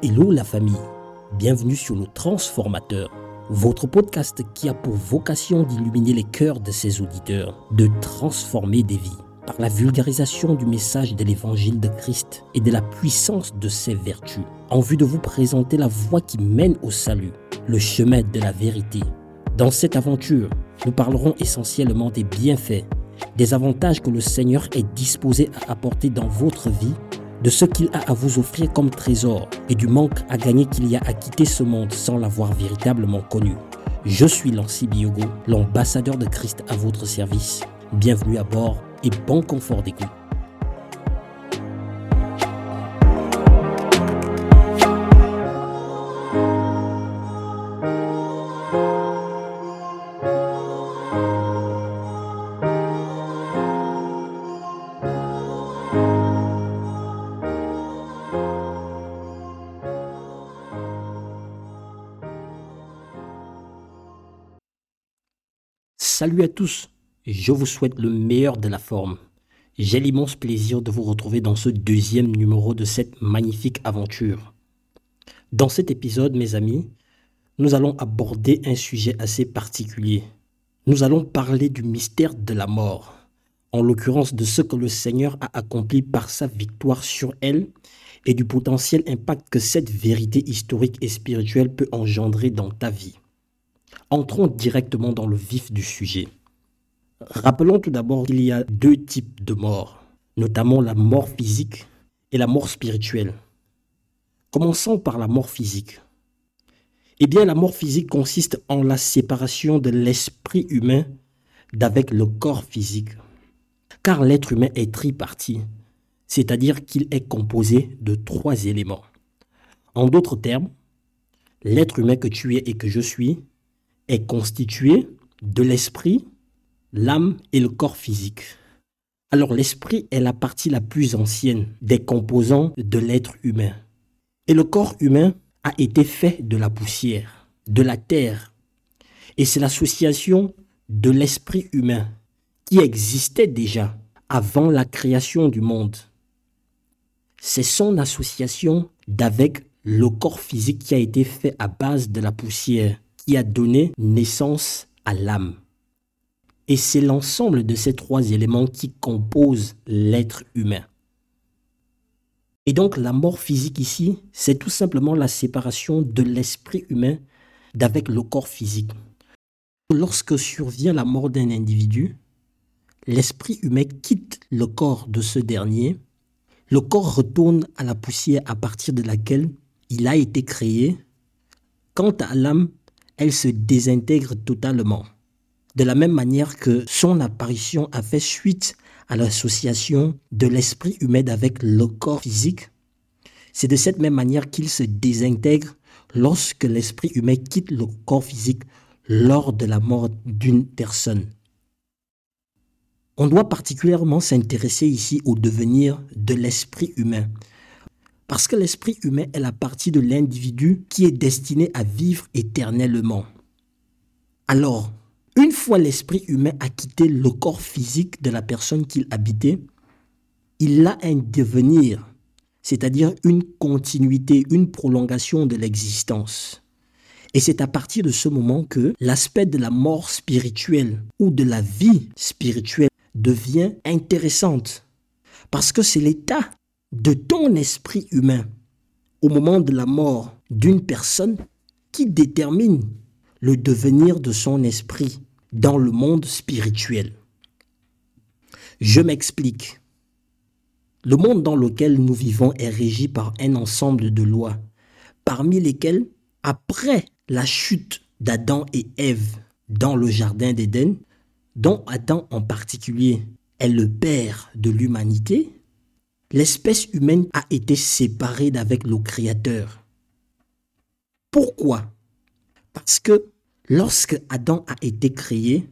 Hello la famille, bienvenue sur le Transformateur, votre podcast qui a pour vocation d'illuminer les cœurs de ses auditeurs, de transformer des vies par la vulgarisation du message de l'évangile de Christ et de la puissance de ses vertus, en vue de vous présenter la voie qui mène au salut, le chemin de la vérité. Dans cette aventure, nous parlerons essentiellement des bienfaits, des avantages que le Seigneur est disposé à apporter dans votre vie de ce qu'il a à vous offrir comme trésor et du manque à gagner qu'il y a à quitter ce monde sans l'avoir véritablement connu. Je suis Lancy Biogo, l'ambassadeur de Christ à votre service. Bienvenue à bord et bon confort d'écoute. Salut à tous, je vous souhaite le meilleur de la forme. J'ai l'immense plaisir de vous retrouver dans ce deuxième numéro de cette magnifique aventure. Dans cet épisode, mes amis, nous allons aborder un sujet assez particulier. Nous allons parler du mystère de la mort, en l'occurrence de ce que le Seigneur a accompli par sa victoire sur elle et du potentiel impact que cette vérité historique et spirituelle peut engendrer dans ta vie. Entrons directement dans le vif du sujet. Rappelons tout d'abord qu'il y a deux types de morts, notamment la mort physique et la mort spirituelle. Commençons par la mort physique. Eh bien, la mort physique consiste en la séparation de l'esprit humain d'avec le corps physique. Car l'être humain est tripartite, c'est-à-dire qu'il est composé de trois éléments. En d'autres termes, l'être humain que tu es et que je suis est constitué de l'esprit, l'âme et le corps physique. Alors l'esprit est la partie la plus ancienne des composants de l'être humain. Et le corps humain a été fait de la poussière, de la terre. Et c'est l'association de l'esprit humain qui existait déjà avant la création du monde. C'est son association d'avec le corps physique qui a été fait à base de la poussière a donné naissance à l'âme. Et c'est l'ensemble de ces trois éléments qui composent l'être humain. Et donc la mort physique ici, c'est tout simplement la séparation de l'esprit humain d'avec le corps physique. Lorsque survient la mort d'un individu, l'esprit humain quitte le corps de ce dernier, le corps retourne à la poussière à partir de laquelle il a été créé. Quant à l'âme, elle se désintègre totalement. De la même manière que son apparition a fait suite à l'association de l'esprit humain avec le corps physique, c'est de cette même manière qu'il se désintègre lorsque l'esprit humain quitte le corps physique lors de la mort d'une personne. On doit particulièrement s'intéresser ici au devenir de l'esprit humain, parce que l'esprit humain est la partie de l'individu qui est destiné à vivre éternellement. Alors, une fois l'esprit humain a quitté le corps physique de la personne qu'il habitait, il a un devenir, c'est-à-dire une continuité, une prolongation de l'existence. Et c'est à partir de ce moment que l'aspect de la mort spirituelle ou de la vie spirituelle devient intéressante. Parce que c'est l'état de ton esprit humain au moment de la mort d'une personne qui détermine le devenir de son esprit dans le monde spirituel. Je m'explique. Le monde dans lequel nous vivons est régi par un ensemble de lois, parmi lesquelles, après la chute d'Adam et Ève dans le Jardin d'Éden, dont Adam en particulier est le père de l'humanité, l'espèce humaine a été séparée d'avec le Créateur. Pourquoi? Parce que lorsque Adam a été créé,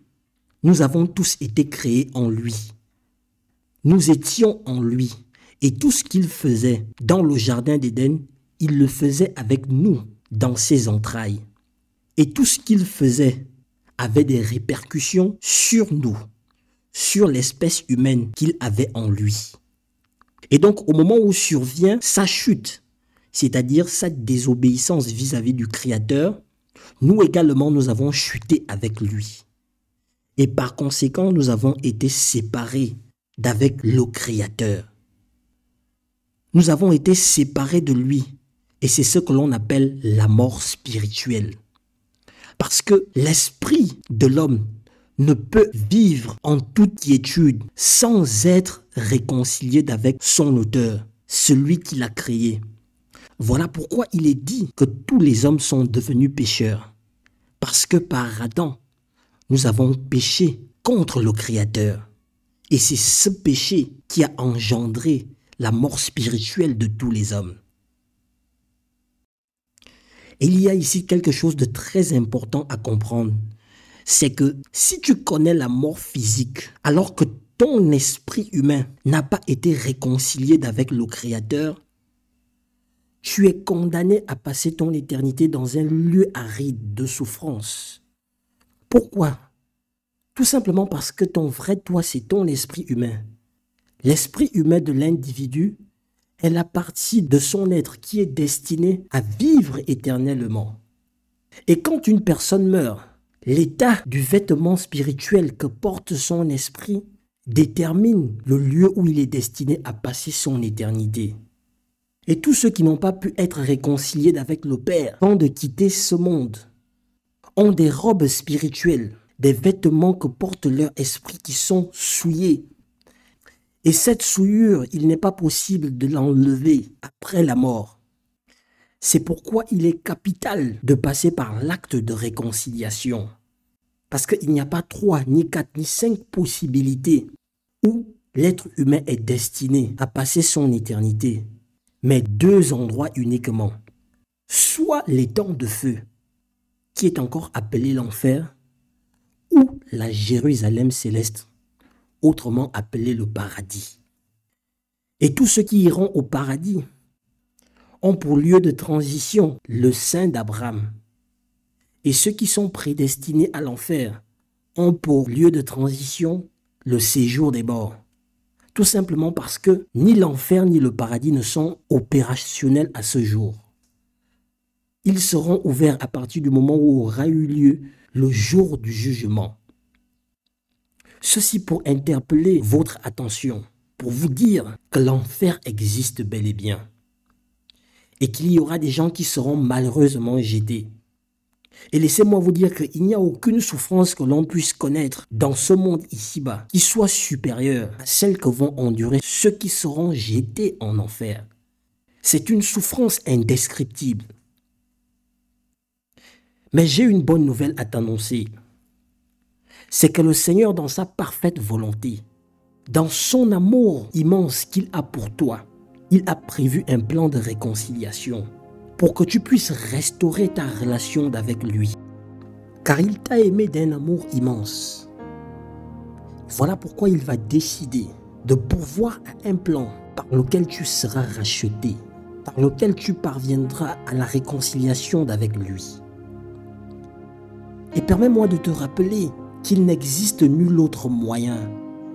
nous avons tous été créés en lui. Nous étions en lui. Et tout ce qu'il faisait dans le Jardin d'Éden, il le faisait avec nous, dans ses entrailles. Et tout ce qu'il faisait avait des répercussions sur nous, sur l'espèce humaine qu'il avait en lui. Et donc, au moment où survient sa chute, c'est-à-dire sa désobéissance vis-à-vis du Créateur, nous également nous avons chuté avec lui. Et par conséquent, nous avons été séparés d'avec le Créateur. Nous avons été séparés de lui. Et c'est ce que l'on appelle la mort spirituelle. Parce que l'esprit de l'homme ne peut vivre en toute quiétude sans être réconcilié avec son auteur, celui qui l'a créé. Voilà pourquoi il est dit que tous les hommes sont devenus pécheurs. Parce que par Adam, nous avons péché contre le Créateur. Et c'est ce péché qui a engendré la mort spirituelle de tous les hommes. Il y a ici quelque chose de très important à comprendre. C'est que si tu connais la mort physique, alors que ton esprit humain n'a pas été réconcilié avec le Créateur, tu es condamné à passer ton éternité dans un lieu aride de souffrance. Pourquoi? Tout simplement parce que ton vrai toi, c'est ton esprit humain. L'esprit humain de l'individu est la partie de son être qui est destinée à vivre éternellement. Et quand une personne meurt, l'état du vêtement spirituel que porte son esprit détermine le lieu où il est destiné à passer son éternité. Et tous ceux qui n'ont pas pu être réconciliés avec le Père avant de quitter ce monde ont des robes spirituelles, des vêtements que porte leur esprit qui sont souillés. Et cette souillure, il n'est pas possible de l'enlever après la mort. C'est pourquoi il est capital de passer par l'acte de réconciliation. Parce qu'il n'y a pas trois, ni quatre, ni cinq possibilités où l'être humain est destiné à passer son éternité, mais deux endroits uniquement. Soit temps de feu, qui est encore appelé l'enfer, ou la Jérusalem céleste, autrement appelé le paradis. Et tous ceux qui iront au paradis ont pour lieu de transition le sein d'Abraham. Et ceux qui sont prédestinés à l'enfer ont pour lieu de transition le séjour des morts. Tout simplement parce que ni l'enfer ni le paradis ne sont opérationnels à ce jour. Ils seront ouverts à partir du moment où aura eu lieu le jour du jugement. Ceci pour interpeller votre attention, pour vous dire que l'enfer existe bel et bien, et qu'il y aura des gens qui seront malheureusement jetés. Et laissez-moi vous dire qu'il n'y a aucune souffrance que l'on puisse connaître dans ce monde ici-bas qui soit supérieure à celle que vont endurer ceux qui seront jetés en enfer. C'est une souffrance indescriptible. Mais j'ai une bonne nouvelle à t'annoncer. C'est que le Seigneur, dans sa parfaite volonté, dans son amour immense qu'il a pour toi, il a prévu un plan de réconciliation pour que tu puisses restaurer ta relation avec lui. Car il t'a aimé d'un amour immense. Voilà pourquoi il va décider de pourvoir un plan par lequel tu seras racheté, par lequel tu parviendras à la réconciliation avec lui. Et permets-moi de te rappeler qu'il n'existe nul autre moyen,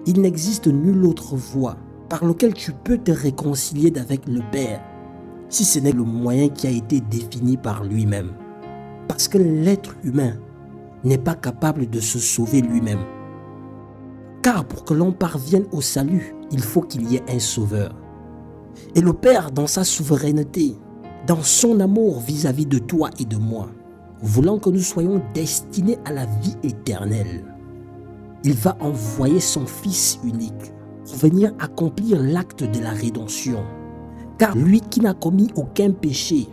il n'existe nulle autre voie par lequel tu peux te réconcilier avec le Père, si ce n'est le moyen qui a été défini par lui-même. Parce que l'être humain n'est pas capable de se sauver lui-même. Car pour que l'on parvienne au salut, il faut qu'il y ait un sauveur. Et le Père, dans sa souveraineté, dans son amour vis-à-vis de toi et de moi, voulant que nous soyons destinés à la vie éternelle, il va envoyer son Fils unique pour venir accomplir l'acte de la rédemption. Car lui qui n'a commis aucun péché,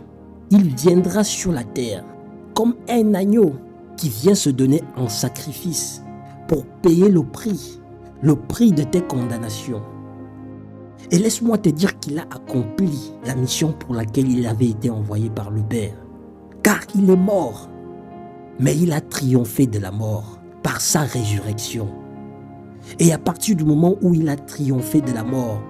il viendra sur la terre comme un agneau qui vient se donner en sacrifice pour payer le prix, le prix de tes condamnations. Et laisse-moi te dire qu'il a accompli la mission pour laquelle il avait été envoyé par le Père car il est mort. Mais il a triomphé de la mort par sa résurrection. Et à partir du moment où il a triomphé de la mort,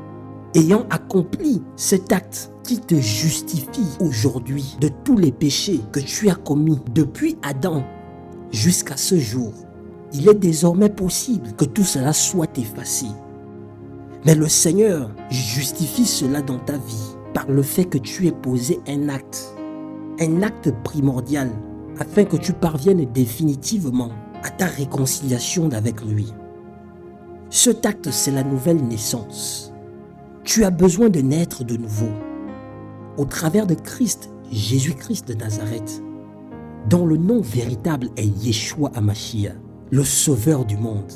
ayant accompli cet acte qui te justifie aujourd'hui de tous les péchés que tu as commis depuis Adam jusqu'à ce jour, il est désormais possible que tout cela soit effacé. Mais le Seigneur justifie cela dans ta vie par le fait que tu aies posé un acte, un acte primordial, afin que tu parviennes définitivement à ta réconciliation avec lui. Ce acte, c'est la nouvelle naissance. Tu as besoin de naître de nouveau. Au travers de Christ, Jésus-Christ de Nazareth, dont le nom véritable est Yeshua Amashia, le Sauveur du monde.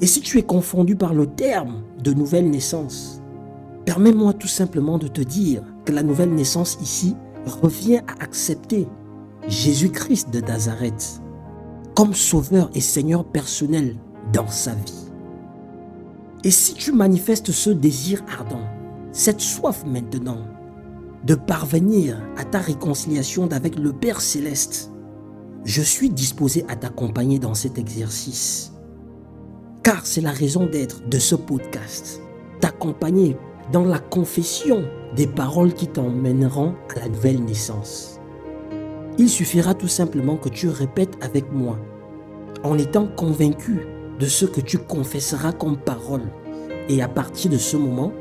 Et si tu es confondu par le terme de nouvelle naissance, permets-moi tout simplement de te dire que la nouvelle naissance ici revient à accepter Jésus-Christ de Nazareth comme Sauveur et Seigneur personnel dans sa vie. Et si tu manifestes ce désir ardent, cette soif maintenant, de parvenir à ta réconciliation avec le Père céleste, je suis disposé à t'accompagner dans cet exercice. Car c'est la raison d'être de ce podcast. T'accompagner dans la confession des paroles qui t'emmèneront à la nouvelle naissance. Il suffira tout simplement que tu répètes avec moi, en étant convaincu de ce que tu confesseras comme parole. Et à partir de ce moment,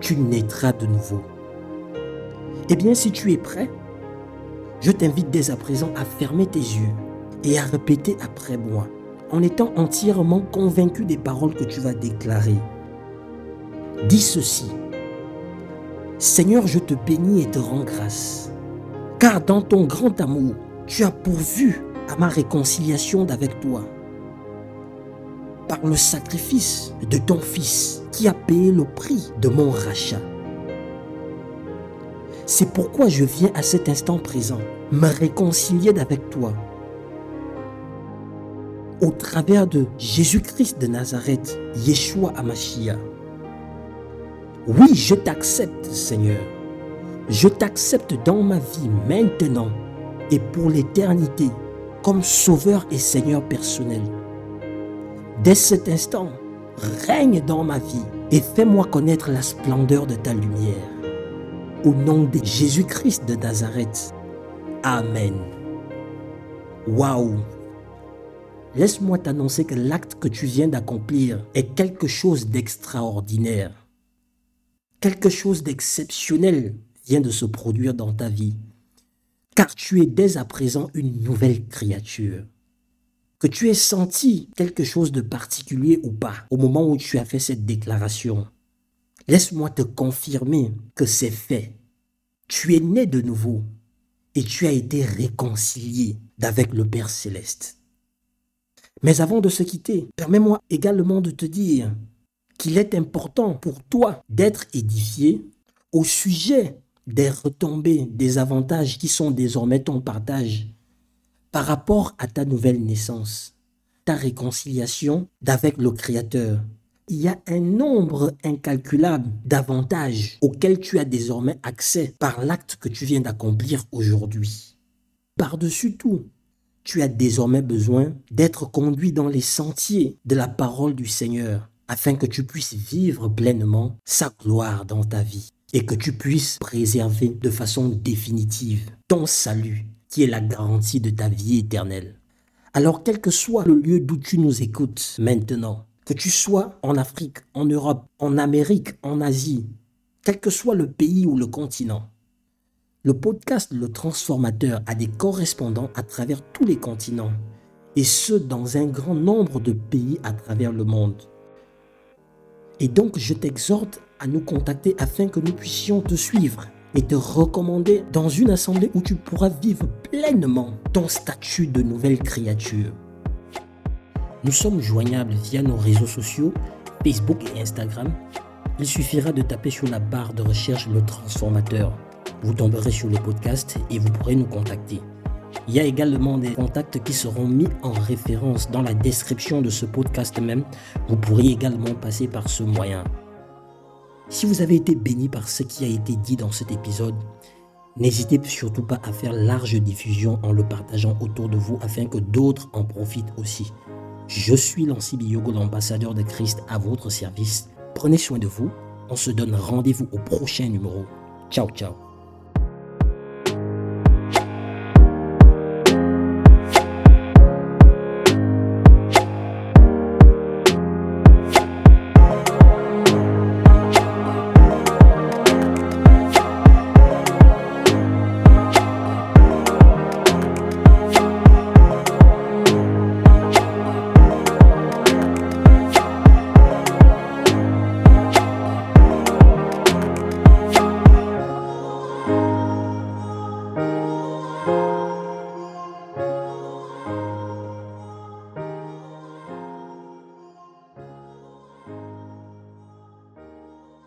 tu naîtras de nouveau. Eh bien, si tu es prêt, je t'invite dès à présent à fermer tes yeux et à répéter après moi, en étant entièrement convaincu des paroles que tu vas déclarer. Dis ceci. Seigneur, je te bénis et te rends grâce, car dans ton grand amour, tu as pourvu à ma réconciliation avec toi par le sacrifice de ton Fils qui a payé le prix de mon rachat. C'est pourquoi je viens à cet instant présent me réconcilier avec toi. Au travers de Jésus-Christ de Nazareth, Yeshua Amashia. Oui, je t'accepte, Seigneur. Je t'accepte dans ma vie maintenant et pour l'éternité comme Sauveur et Seigneur personnel. Dès cet instant, règne dans ma vie et fais-moi connaître la splendeur de ta lumière. Au nom de Jésus-Christ de Nazareth. Amen. Waouh! Laisse-moi t'annoncer que l'acte que tu viens d'accomplir est quelque chose d'extraordinaire. Quelque chose d'exceptionnel vient de se produire dans ta vie. Car tu es dès à présent une nouvelle créature. Que tu aies senti quelque chose de particulier ou pas au moment où tu as fait cette déclaration, Laisse-moi te confirmer que c'est fait. Tu es né de nouveau et tu as été réconcilié avec le Père céleste. Mais avant de se quitter, permets-moi également de te dire qu'il est important pour toi d'être édifié au sujet des retombées, des avantages qui sont désormais ton partage par rapport à ta nouvelle naissance, ta réconciliation d'avec le Créateur, il y a un nombre incalculable d'avantages auxquels tu as désormais accès par l'acte que tu viens d'accomplir aujourd'hui. Par-dessus tout, tu as désormais besoin d'être conduit dans les sentiers de la parole du Seigneur afin que tu puisses vivre pleinement sa gloire dans ta vie et que tu puisses préserver de façon définitive ton salut qui est la garantie de ta vie éternelle. Alors quel que soit le lieu d'où tu nous écoutes maintenant, que tu sois en Afrique, en Europe, en Amérique, en Asie, quel que soit le pays ou le continent. Le podcast Le Transformateur a des correspondants à travers tous les continents, et ce dans un grand nombre de pays à travers le monde. Et donc je t'exhorte à nous contacter afin que nous puissions te suivre et te recommander dans une assemblée où tu pourras vivre pleinement ton statut de nouvelle créature. Nous sommes joignables via nos réseaux sociaux, Facebook et Instagram. Il suffira de taper sur la barre de recherche le transformateur. Vous tomberez sur le podcast et vous pourrez nous contacter. Il y a également des contacts qui seront mis en référence dans la description de ce podcast même. Vous pourrez également passer par ce moyen. Si vous avez été béni par ce qui a été dit dans cet épisode, n'hésitez surtout pas à faire large diffusion en le partageant autour de vous afin que d'autres en profitent aussi. Je suis Lancy Biyogo, l'ambassadeur de Christ à votre service. Prenez soin de vous. On se donne rendez-vous au prochain numéro. Ciao, ciao.